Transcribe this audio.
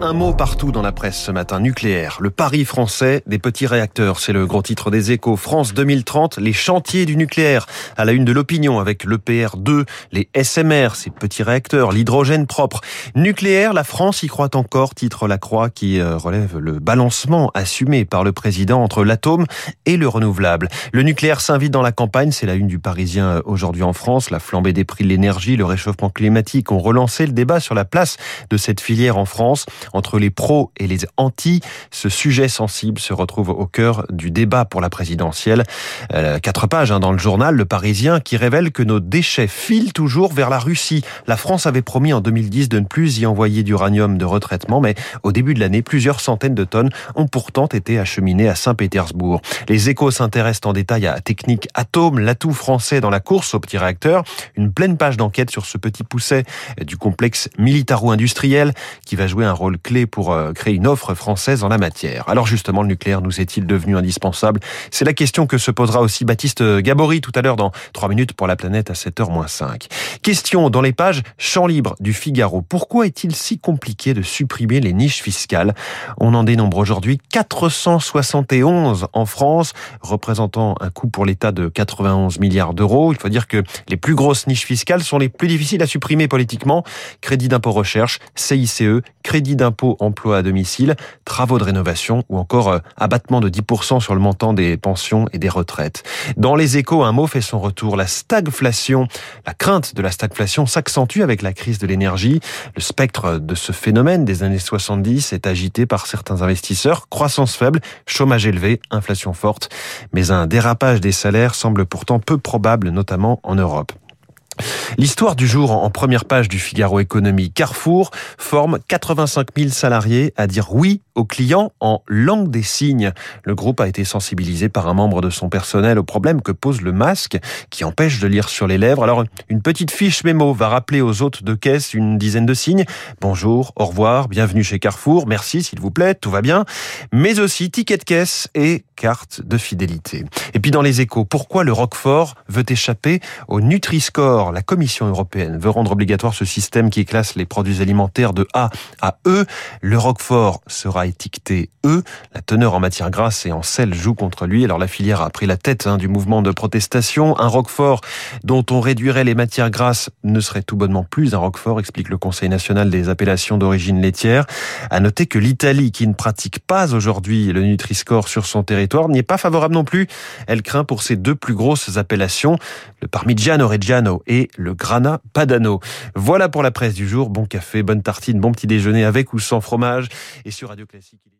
Un mot partout dans la presse ce matin, nucléaire. Le pari français des petits réacteurs, c'est le gros titre des échos. France 2030, les chantiers du nucléaire. À la une de l'opinion avec l'EPR2, les SMR, ces petits réacteurs, l'hydrogène propre. Nucléaire, la France y croit encore, titre La Croix qui euh, relève le balancement assumé par le président entre l'atome et le renouvelable. Le nucléaire s'invite dans la campagne, c'est la une du Parisien euh, aujourd'hui en France. La flambée des prix de l'énergie, le réchauffement climatique ont relancé le débat sur la place de cette filière en France. Entre les pros et les anti, ce sujet sensible se retrouve au cœur du débat pour la présidentielle. Euh, quatre pages hein, dans le journal Le Parisien qui révèle que nos déchets filent toujours vers la Russie. La France avait promis en 2010 de ne plus y envoyer d'uranium de retraitement, mais au début de l'année, plusieurs centaines de tonnes ont pourtant été acheminées à Saint-Pétersbourg. Les échos s'intéressent en détail à Technique Atome, l'atout français dans la course au petit réacteur. Une pleine page d'enquête sur ce petit pousset du complexe militaro-industriel qui va jouer un rôle clé pour euh, créer une offre française en la matière. Alors justement, le nucléaire nous est-il devenu indispensable? C'est la question que se posera aussi Baptiste Gabory tout à l'heure dans 3 minutes pour la planète à 7h-5. Question dans les pages Champ libre du Figaro. Pourquoi est-il si compliqué de supprimer les niches fiscales? On en dénombre aujourd'hui 471 en France, représentant un coût pour l'État de 91 milliards d'euros. Il faut dire que les plus grosses niches fiscales sont les plus difficiles à supprimer politiquement. Crédit d'impôt recherche, CICE, crédit d'impôt emploi à domicile, travaux de rénovation ou encore euh, abattement de 10% sur le montant des pensions et des retraites. Dans les échos, un mot fait son retour, la stagflation. La crainte de la stagflation s'accentue avec la crise de l'énergie. Le spectre de ce phénomène des années 70 est agité par certains investisseurs. Croissance faible, chômage élevé, inflation forte. Mais un dérapage des salaires semble pourtant peu probable, notamment en Europe. L'histoire du jour en première page du Figaro Économie. Carrefour forme 85 000 salariés à dire oui aux clients en langue des signes. Le groupe a été sensibilisé par un membre de son personnel au problème que pose le masque qui empêche de lire sur les lèvres. Alors, une petite fiche mémo va rappeler aux hôtes de caisse une dizaine de signes. Bonjour, au revoir, bienvenue chez Carrefour, merci s'il vous plaît, tout va bien. Mais aussi ticket de caisse et carte de fidélité. Et puis dans les échos, pourquoi le Roquefort veut échapper au Nutri-Score? La Commission européenne veut rendre obligatoire ce système qui classe les produits alimentaires de A à E. Le Roquefort sera étiqueté E. La teneur en matière grasse et en sel joue contre lui. Alors la filière a pris la tête hein, du mouvement de protestation. Un Roquefort dont on réduirait les matières grasses ne serait tout bonnement plus un Roquefort, explique le Conseil national des appellations d'origine laitière. À noter que l'Italie, qui ne pratique pas aujourd'hui le Nutri-Score sur son territoire, n'y est pas favorable non plus. Elle craint pour ses deux plus grosses appellations, le Parmigiano Reggiano et le Grana Padano. Voilà pour la presse du jour. Bon café, bonne tartine, bon petit déjeuner avec ou sans fromage. Et sur Radio Classique.